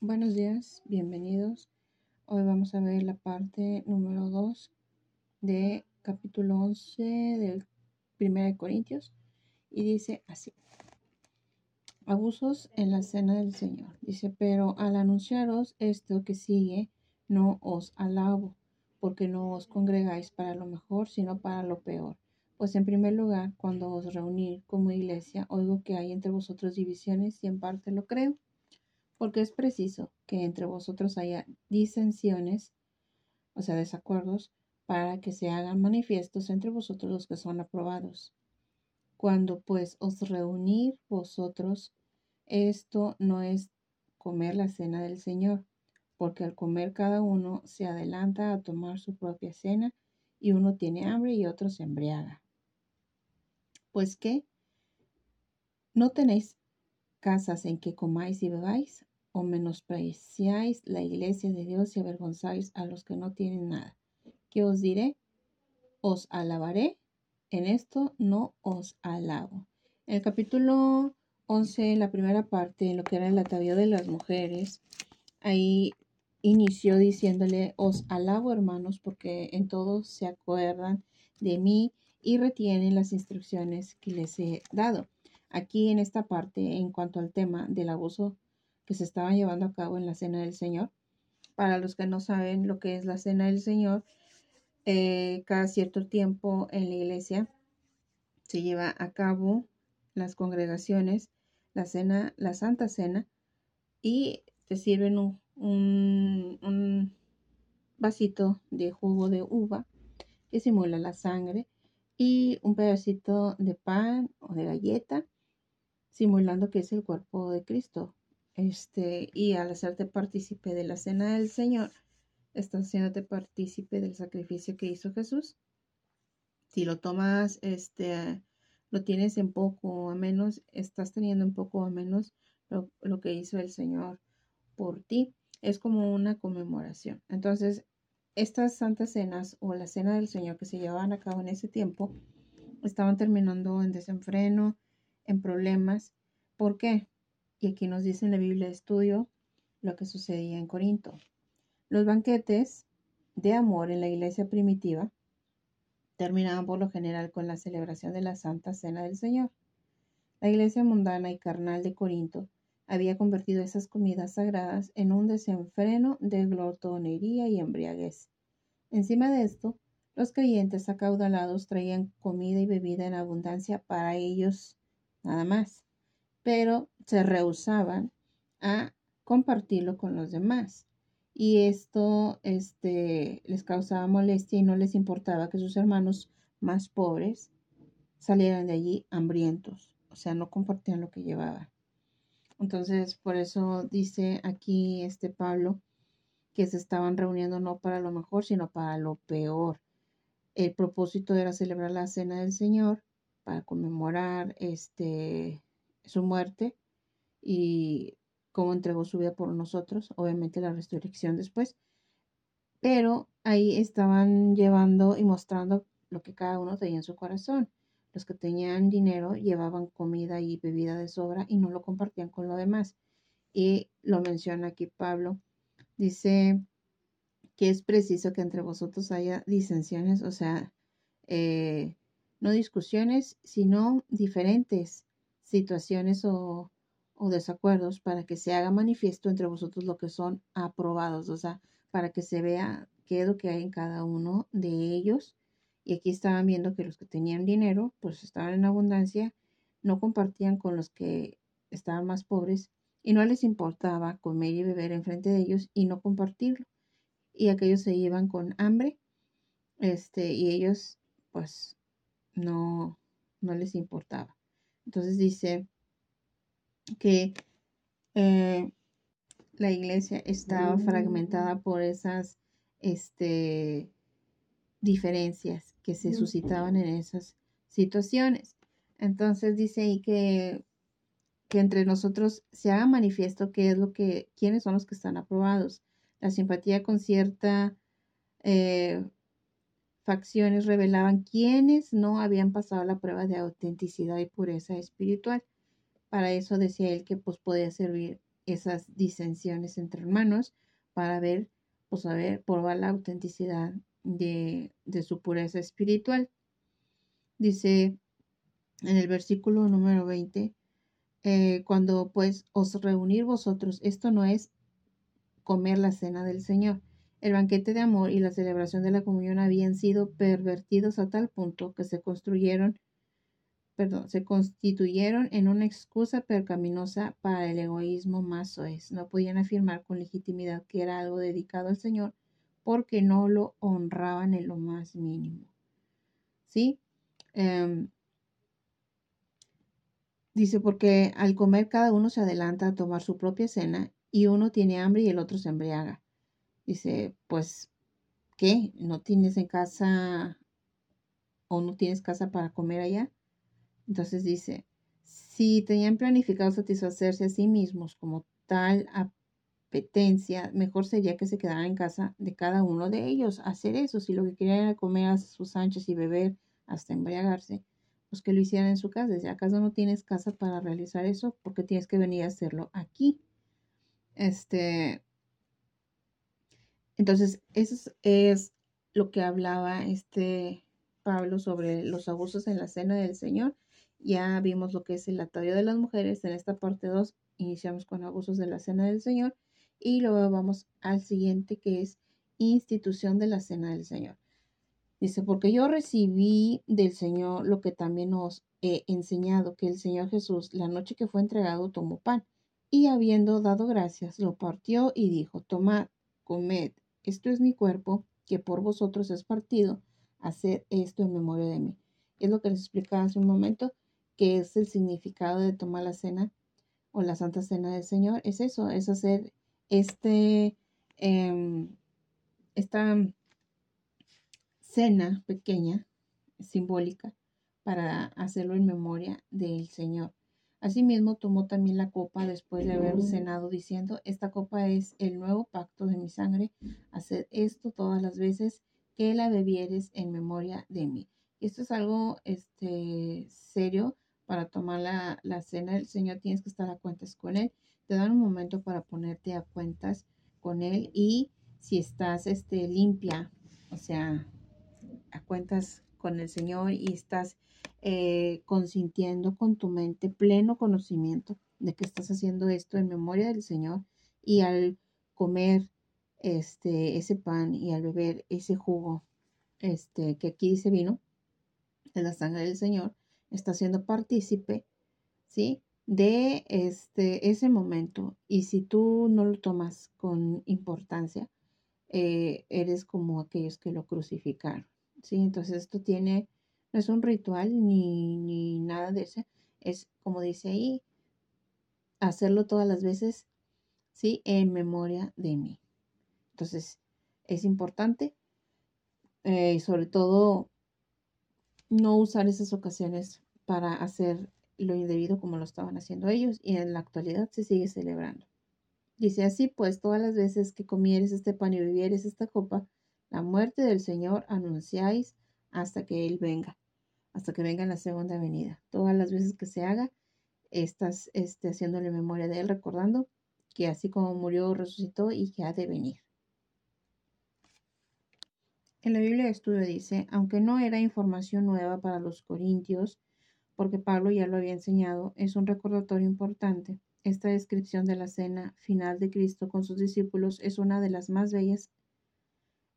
Buenos días, bienvenidos. Hoy vamos a ver la parte número 2 de capítulo 11 del 1 de Corintios y dice así. Abusos en la cena del Señor. Dice, pero al anunciaros esto que sigue, no os alabo, porque no os congregáis para lo mejor, sino para lo peor. Pues en primer lugar, cuando os reunir como iglesia, oigo que hay entre vosotros divisiones y en parte lo creo porque es preciso que entre vosotros haya disensiones, o sea, desacuerdos, para que se hagan manifiestos entre vosotros los que son aprobados. Cuando pues os reunir vosotros, esto no es comer la cena del Señor, porque al comer cada uno se adelanta a tomar su propia cena y uno tiene hambre y otro se embriaga. Pues qué, ¿no tenéis casas en que comáis y bebáis? O menospreciáis la iglesia de Dios y avergonzáis a los que no tienen nada. ¿Qué os diré? Os alabaré. En esto no os alabo. En el capítulo 11, la primera parte, en lo que era el atavío de las mujeres, ahí inició diciéndole, os alabo hermanos, porque en todos se acuerdan de mí y retienen las instrucciones que les he dado. Aquí en esta parte, en cuanto al tema del abuso que se estaban llevando a cabo en la Cena del Señor. Para los que no saben lo que es la Cena del Señor, eh, cada cierto tiempo en la iglesia se lleva a cabo las congregaciones, la cena, la Santa Cena, y te sirven un, un vasito de jugo de uva que simula la sangre y un pedacito de pan o de galleta simulando que es el cuerpo de Cristo este, y al hacerte partícipe de la cena del Señor, estás haciéndote partícipe del sacrificio que hizo Jesús. Si lo tomas, este, lo tienes en poco o menos, estás teniendo en poco o menos lo, lo que hizo el Señor por ti. Es como una conmemoración. Entonces, estas santas cenas o la cena del Señor que se llevaban a cabo en ese tiempo estaban terminando en desenfreno, en problemas. ¿Por qué? Y aquí nos dice en la Biblia de estudio lo que sucedía en Corinto. Los banquetes de amor en la iglesia primitiva terminaban por lo general con la celebración de la Santa Cena del Señor. La iglesia mundana y carnal de Corinto había convertido esas comidas sagradas en un desenfreno de glotonería y embriaguez. Encima de esto, los creyentes acaudalados traían comida y bebida en abundancia para ellos nada más pero se rehusaban a compartirlo con los demás. Y esto este, les causaba molestia y no les importaba que sus hermanos más pobres salieran de allí hambrientos, o sea, no compartían lo que llevaban. Entonces, por eso dice aquí este Pablo que se estaban reuniendo no para lo mejor, sino para lo peor. El propósito era celebrar la cena del Señor para conmemorar este su muerte y cómo entregó su vida por nosotros, obviamente la resurrección después, pero ahí estaban llevando y mostrando lo que cada uno tenía en su corazón. Los que tenían dinero llevaban comida y bebida de sobra y no lo compartían con lo demás. Y lo menciona aquí Pablo. Dice que es preciso que entre vosotros haya disensiones, o sea, eh, no discusiones, sino diferentes situaciones o, desacuerdos para que se haga manifiesto entre vosotros lo que son aprobados, o sea, para que se vea qué es lo que hay en cada uno de ellos. Y aquí estaban viendo que los que tenían dinero, pues estaban en abundancia, no compartían con los que estaban más pobres y no les importaba comer y beber enfrente de ellos y no compartirlo. Y aquellos se iban con hambre, este, y ellos, pues, no, no les importaba. Entonces dice que eh, la iglesia estaba fragmentada por esas este, diferencias que se suscitaban en esas situaciones. Entonces dice ahí que, que entre nosotros se haga manifiesto qué es lo que, quiénes son los que están aprobados. La simpatía con cierta eh, facciones revelaban quienes no habían pasado la prueba de autenticidad y pureza espiritual. Para eso decía él que pues podía servir esas disensiones entre hermanos para ver, pues a ver, probar la autenticidad de, de su pureza espiritual. Dice en el versículo número 20, eh, cuando pues os reunir vosotros, esto no es comer la cena del Señor. El banquete de amor y la celebración de la comunión habían sido pervertidos a tal punto que se construyeron, perdón, se constituyeron en una excusa percaminosa para el egoísmo más soez. No podían afirmar con legitimidad que era algo dedicado al Señor porque no lo honraban en lo más mínimo. ¿Sí? Em, Dice, porque al comer cada uno se adelanta a tomar su propia cena y uno tiene hambre y el otro se embriaga. Dice, pues, ¿qué? ¿No tienes en casa o no tienes casa para comer allá? Entonces dice, si tenían planificado satisfacerse a sí mismos como tal apetencia, mejor sería que se quedaran en casa de cada uno de ellos, hacer eso, si lo que querían era comer a sus anchas y beber hasta embriagarse pues que lo hicieran en su casa. Si acaso no tienes casa para realizar eso, porque tienes que venir a hacerlo aquí. Este, entonces, eso es, lo que hablaba este Pablo sobre los abusos en la cena del Señor. Ya vimos lo que es el atavío de las mujeres. En esta parte 2 iniciamos con abusos de la cena del Señor y luego vamos al siguiente que es institución de la cena del Señor. Dice, porque yo recibí del Señor lo que también os he enseñado, que el Señor Jesús, la noche que fue entregado, tomó pan y habiendo dado gracias, lo partió y dijo, tomad, comed, esto es mi cuerpo, que por vosotros es partido, haced esto en memoria de mí. Es lo que les explicaba hace un momento, que es el significado de tomar la cena o la Santa Cena del Señor. Es eso, es hacer este, em, esta cena pequeña, simbólica, para hacerlo en memoria del Señor. Asimismo, tomó también la copa después de haber cenado, diciendo, esta copa es el nuevo pacto de mi sangre, haced esto todas las veces que la bebieres en memoria de mí. Esto es algo este, serio para tomar la, la cena del Señor, tienes que estar a cuentas con Él. Te dan un momento para ponerte a cuentas con Él y si estás este, limpia, o sea, a cuentas con el Señor y estás eh, consintiendo con tu mente pleno conocimiento de que estás haciendo esto en memoria del Señor y al comer este ese pan y al beber ese jugo este que aquí dice vino de la sangre del Señor está siendo partícipe sí de este ese momento. Y si tú no lo tomas con importancia eh, eres como aquellos que lo crucificaron ¿sí? Entonces esto tiene, no es un ritual ni, ni nada de eso, es como dice ahí, hacerlo todas las veces, ¿sí? En memoria de mí. Entonces, es importante eh, sobre todo no usar esas ocasiones para hacer lo indebido como lo estaban haciendo ellos y en la actualidad se sigue celebrando. Dice así, pues todas las veces que comieres este pan y bebieres esta copa, la muerte del Señor anunciáis hasta que Él venga, hasta que venga en la segunda venida. Todas las veces que se haga, estás este, haciéndole memoria de Él, recordando que así como murió, resucitó y que ha de venir. En la Biblia de estudio dice, aunque no era información nueva para los corintios, porque Pablo ya lo había enseñado, es un recordatorio importante. Esta descripción de la cena final de Cristo con sus discípulos es una de las más bellas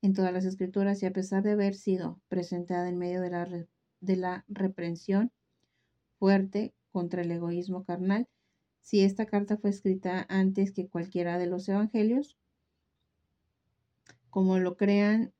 en todas las escrituras y a pesar de haber sido presentada en medio de la, de la reprensión fuerte contra el egoísmo carnal, si esta carta fue escrita antes que cualquiera de los evangelios, como lo crean,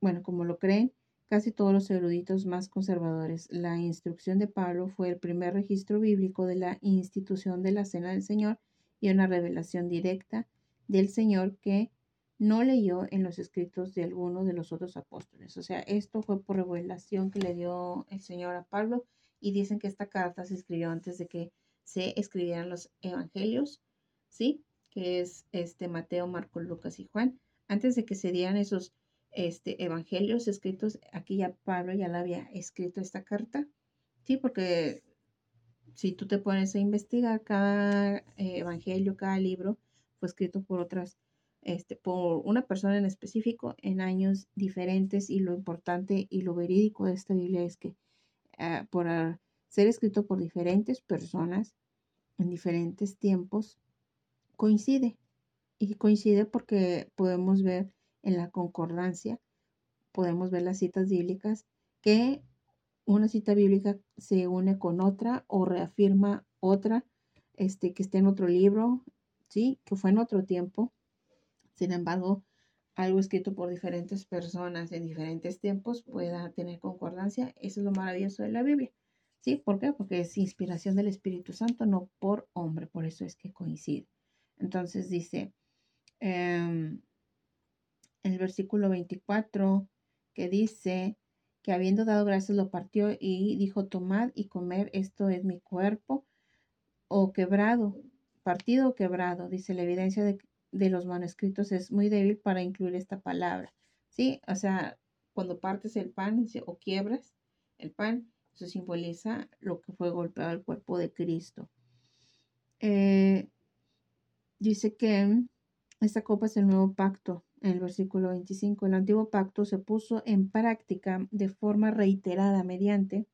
bueno, como lo creen casi todos los eruditos más conservadores, la instrucción de Pablo fue el primer registro bíblico de la institución de la Cena del Señor y una revelación directa del Señor que no leyó en los escritos de alguno de los otros apóstoles. O sea, esto fue por revelación que le dio el Señor a Pablo y dicen que esta carta se escribió antes de que se escribieran los evangelios, ¿sí? Que es este Mateo, Marcos, Lucas y Juan. Antes de que se dieran esos este, evangelios escritos, aquí ya Pablo ya la había escrito esta carta, ¿sí? Porque si tú te pones a investigar, cada eh, evangelio, cada libro fue escrito por otras, este, por una persona en específico en años diferentes y lo importante y lo verídico de esta Biblia es que ah, por ser escrito por diferentes personas en diferentes tiempos, coincide. Y coincide porque podemos ver en la concordancia, podemos ver las citas bíblicas que una cita bíblica se une con otra o reafirma otra este, que esté en otro libro, ¿sí? que fue en otro tiempo. Sin embargo, algo escrito por diferentes personas en diferentes tiempos pueda tener concordancia. Eso es lo maravilloso de la Biblia. ¿Sí? ¿Por qué? Porque es inspiración del Espíritu Santo, no por hombre. Por eso es que coincide. Entonces dice em, el versículo 24 que dice, que habiendo dado gracias lo partió y dijo, tomad y comer, esto es mi cuerpo, o quebrado, partido o quebrado, dice la evidencia de, de los manuscritos es muy débil para incluir esta palabra, ¿sí? O sea, cuando partes el pan o quiebras el pan, eso simboliza lo que fue golpeado el cuerpo de Cristo. Eh, dice que esta copa es el nuevo pacto, en el versículo 25, el antiguo pacto se puso en práctica de forma reiterada mediante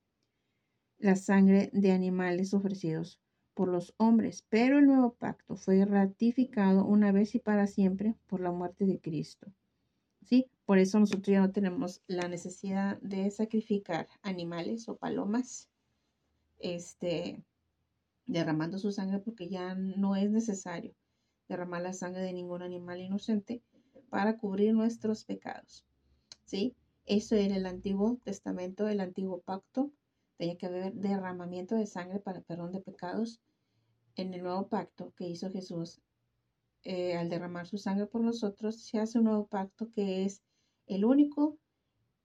la sangre de animales ofrecidos por los hombres, pero el nuevo pacto fue ratificado una vez y para siempre por la muerte de Cristo. ¿Sí? Por eso nosotros ya no tenemos la necesidad de sacrificar animales o palomas, este, derramando su sangre porque ya no es necesario derramar la sangre de ningún animal inocente para cubrir nuestros pecados. ¿Sí? Eso era el Antiguo Testamento, el Antiguo Pacto. Tenía que haber derramamiento de sangre para perdón de pecados. En el nuevo pacto que hizo Jesús, eh, al derramar su sangre por nosotros, se hace un nuevo pacto que es el único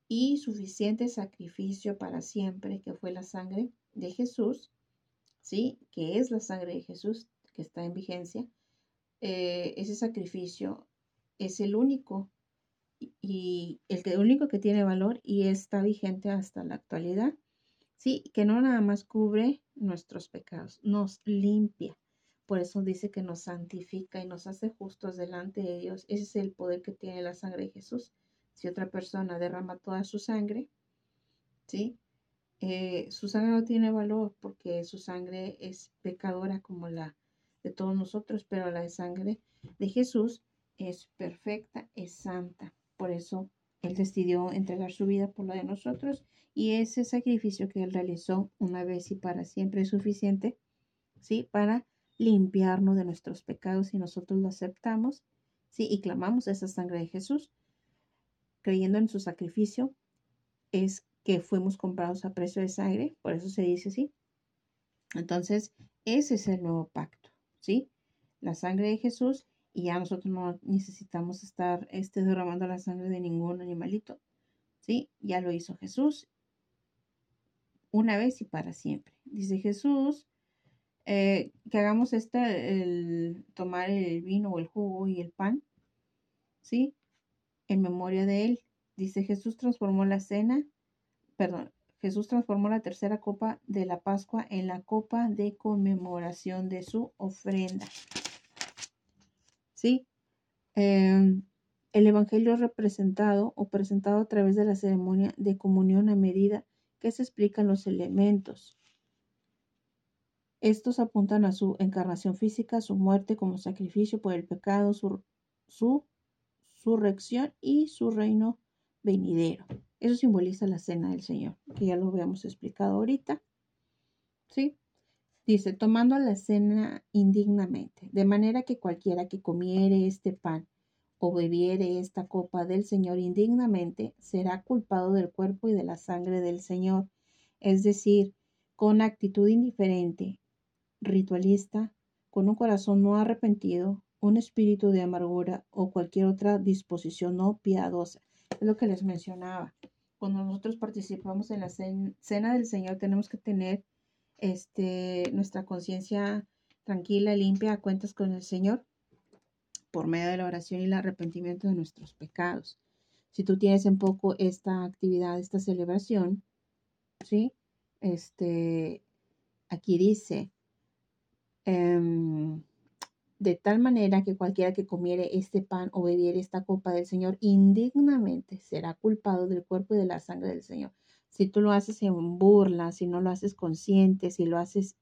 y suficiente sacrificio para siempre, que fue la sangre de Jesús, ¿sí? Que es la sangre de Jesús que está en vigencia. Eh, ese sacrificio es el único y el, único que tiene valor y está vigente hasta la actualidad. Sí, que no nada más cubre nuestros pecados, nos limpia. Por eso dice que nos santifica y nos hace justos delante de Dios. Ese es el poder que tiene la sangre de Jesús. Si otra persona derrama toda su sangre, ¿sí? Eh, su sangre no tiene valor porque su sangre es pecadora como la de todos nosotros, pero la sangre de Jesús es perfecta, es santa. Por eso Él decidió entregar su vida por la de nosotros y ese sacrificio que Él realizó una vez y para siempre es suficiente, ¿sí? Para limpiarnos de nuestros pecados y nosotros lo aceptamos, ¿sí? Y clamamos esa sangre de Jesús, creyendo en su sacrificio, es que fuimos comprados a precio de sangre, por eso se dice así. Entonces, ese es el nuevo pacto, ¿sí? La sangre de Jesús y ya nosotros no necesitamos estar este, derramando la sangre de ningún animalito. ¿Sí? Ya lo hizo Jesús una vez y para siempre. Dice Jesús eh, que hagamos este, el tomar el vino o el jugo y el pan, ¿sí? En memoria de él. Dice Jesús transformó la cena, perdón, Jesús transformó la tercera copa de la Pascua en la copa de conmemoración de su ofrenda. ¿Sí? Em, el Evangelio es representado o presentado a través de la ceremonia de comunión a medida que se explican los elementos. Estos apuntan a su encarnación física, su muerte como sacrificio por el pecado, su, su resurrección y su reino venidero. Eso simboliza la cena del Señor, que ya lo habíamos explicado ahorita. ¿Sí? Dice, tomando la cena indignamente, de manera que cualquiera que comiere este pan o bebiere esta copa del Señor indignamente, será culpado del cuerpo y de la sangre del Señor, es decir, con actitud indiferente, ritualista, con un corazón no arrepentido, un espíritu de amargura o cualquier otra disposición no piadosa. Es lo que les mencionaba. Cuando nosotros participamos en la cena del Señor, tenemos que tener este, nuestra conciencia tranquila, limpia, a cuentas con el Señor por medio de la oración y el arrepentimiento de nuestros pecados. Si tú tienes en poco esta actividad, esta celebración, ¿sí? Este, aquí dice, em, de tal manera que cualquiera que comiere este pan o bebiere esta copa del Señor indignamente será culpado del cuerpo y de la sangre del Señor. Si tú lo haces en burla, si no lo haces consciente, si lo haces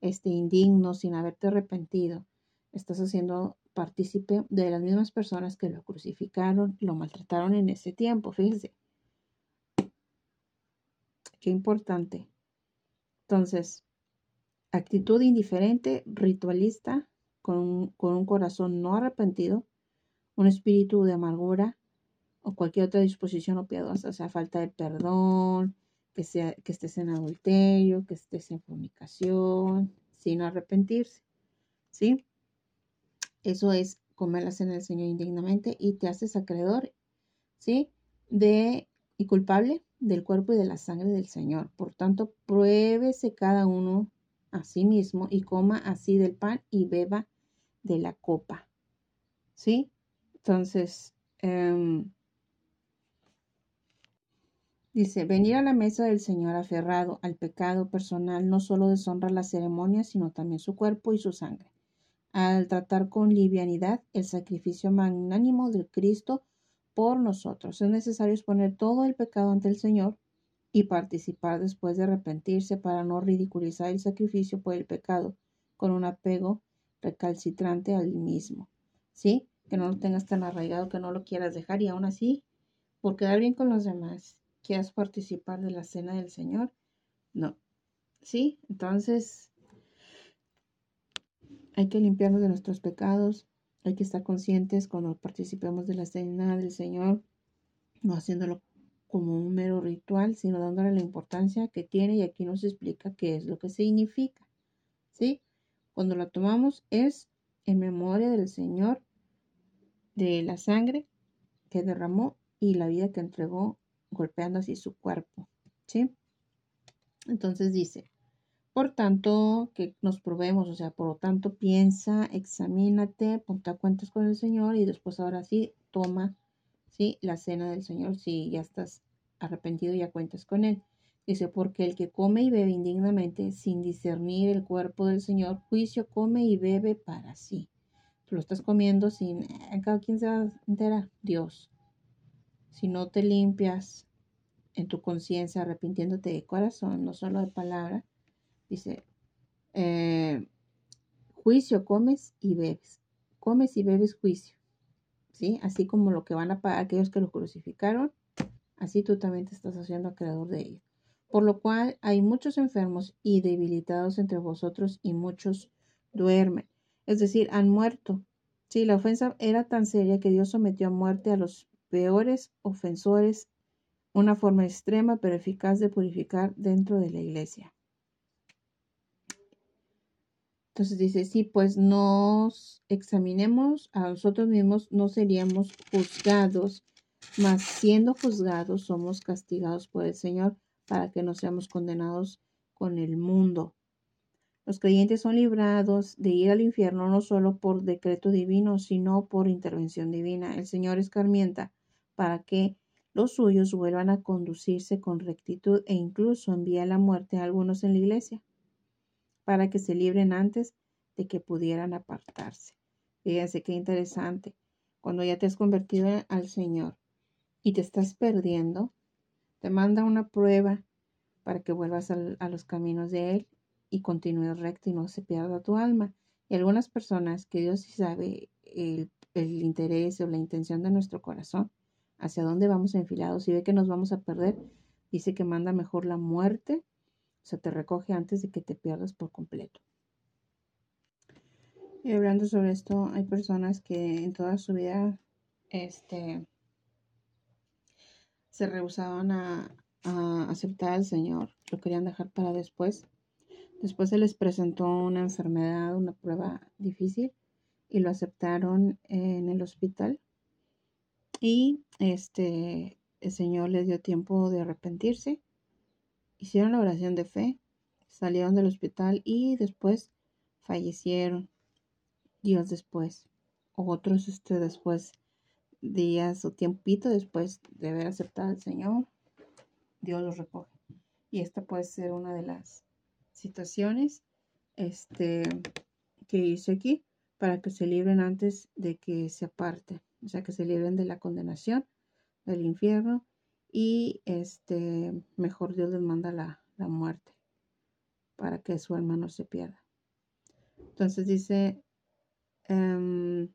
este, indigno, sin haberte arrepentido, estás haciendo partícipe de las mismas personas que lo crucificaron, lo maltrataron en ese tiempo. Fíjense. Qué importante. Entonces, actitud indiferente, ritualista, con con un corazón no arrepentido, un espíritu de amargura o cualquier otra disposición o piadosa, o sea, falta de perdón, que, sea, que estés en adulterio, que estés en fornicación, sin arrepentirse. ¿Sí? Eso es comer la cena del Señor indignamente y te haces acreedor, ¿sí? De y culpable del cuerpo y de la sangre del Señor. Por tanto, pruébese cada uno a sí mismo y coma así del pan y beba de la copa. ¿Sí? Entonces, em, dice, venir a la mesa del Señor aferrado al pecado personal no solo deshonra la ceremonia, sino también su cuerpo y su sangre. Al tratar con livianidad el sacrificio magnánimo del Cristo por nosotros, es necesario exponer todo el pecado ante el Señor y participar después de arrepentirse para no ridiculizar el sacrificio por el pecado con un apego recalcitrante al mismo. ¿Sí? Que no lo tengas tan arraigado que no lo quieras dejar y aún así, por quedar bien con los demás, quieras participar de la cena del Señor. No. ¿Sí? Entonces, hay que limpiarnos de nuestros pecados, hay que estar conscientes cuando participemos de la cena del Señor, no haciéndolo como un mero ritual, sino dándole la importancia que tiene y aquí nos explica qué es lo que significa. ¿Sí? Cuando la tomamos es en memoria del Señor, de la sangre que derramó y la vida que entregó golpeando así su cuerpo. ¿Sí? Entonces dice, por tanto, que nos probemos, o sea, por lo tanto, piensa, examínate, ponte cuentas con el Señor y después ahora sí, toma, ¿sí? La cena del Señor, si ya estás arrepentido, ya cuentas con Él. Dice, porque el que come y bebe indignamente sin discernir el cuerpo del Señor, juicio come y bebe para sí. Tú lo estás comiendo sin, eh, cada quien se va a enterar, Dios. Si no te limpias en tu conciencia, arrepintiéndote de corazón, no solo de palabra, dice, eh, juicio comes y bebes. Comes y bebes juicio. ¿Sí? Así como lo que van a pagar aquellos que lo crucificaron, así tú también te estás haciendo acreedor de ellos por lo cual hay muchos enfermos y debilitados entre vosotros y muchos duermen. Es decir, han muerto. Sí, la ofensa era tan seria que Dios sometió a muerte a los peores ofensores, una forma extrema pero eficaz de purificar dentro de la iglesia. Entonces dice, sí, pues nos examinemos a nosotros mismos, no seríamos juzgados, mas siendo juzgados somos castigados por el Señor para que no seamos condenados con el mundo. Los creyentes son librados de ir al infierno no solo por decreto divino, sino por intervención divina. El Señor escarmienta para que los suyos vuelvan a conducirse con rectitud e incluso envía la muerte a algunos en la iglesia para que se libren antes de que pudieran apartarse. Fíjense qué interesante. Cuando ya te has convertido al Señor y te estás perdiendo, te manda una prueba para que vuelvas a los caminos de Él y continúes recto y no se pierda tu alma. Y algunas personas que Dios sí sabe el, el interés o la intención de nuestro corazón, hacia dónde vamos enfilados y ve que nos vamos a perder, dice que manda mejor la muerte, o sea, te recoge antes de que te pierdas por completo. Y hablando sobre esto, hay personas que en toda su vida, este, se rehusaban a, aceptar al Señor, lo querían dejar para después. Después se les presentó una enfermedad, una prueba difícil y lo aceptaron en el hospital. Y este el Señor les dio tiempo de arrepentirse. Hicieron la oración de fe, salieron del hospital y después fallecieron. Dios después. Otros este, después días o tiempito después de haber aceptado al Señor, Dios los recoge. Y esta puede ser una de las situaciones este, que hice aquí para que se libren antes de que se aparte, o sea, que se libren de la condenación, del infierno y este, mejor Dios les manda la, la muerte para que su alma no se pierda. Entonces dice, em,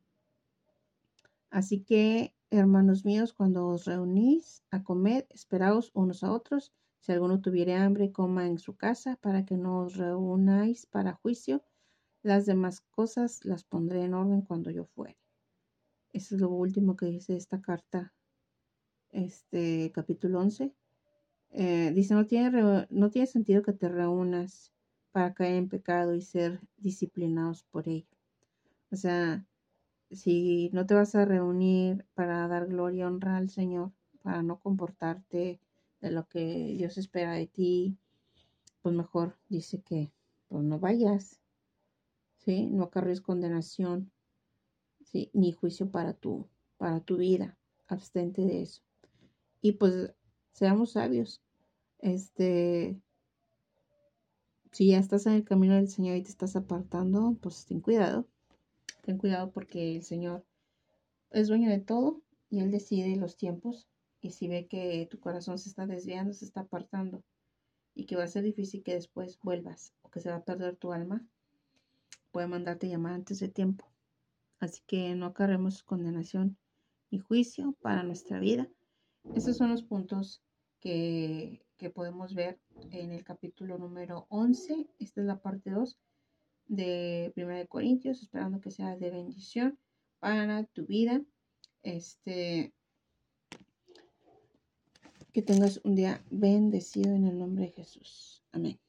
así que hermanos míos, cuando os reunís a comer, esperaos unos a otros. Si alguno tuviere hambre, coma en su casa, para que no os reunáis para juicio. Las demás cosas las pondré en orden cuando yo fuere. Eso es lo último que dice esta carta, este capítulo 11. Eh, dice, no tiene, no tiene sentido que te reúnas para caer en pecado y ser disciplinados por ello. O sea, si no te vas a reunir para dar gloria y honra al Señor, para no comportarte de lo que Dios espera de ti, pues mejor dice que pues no vayas, ¿sí? No acarries condenación, ¿sí? Ni juicio para tu, para tu vida, abstente de eso. Y pues seamos sabios, este, si ya estás en el camino del Señor y te estás apartando, pues ten cuidado. Ten cuidado porque el Señor es dueño de todo y Él decide los tiempos. Y si ve que tu corazón se está desviando, se está apartando y que va a ser difícil que después vuelvas o que se va a perder tu alma, puede mandarte llamar antes de tiempo. Así que no acarremos condenación y juicio para nuestra vida. Esos son los puntos que que podemos ver en el capítulo número 11. Esta es la parte 2 de 1 de Corintios, esperando que sea de bendición para tu vida. Este que tengas un día bendecido en el nombre de Jesús. Amén.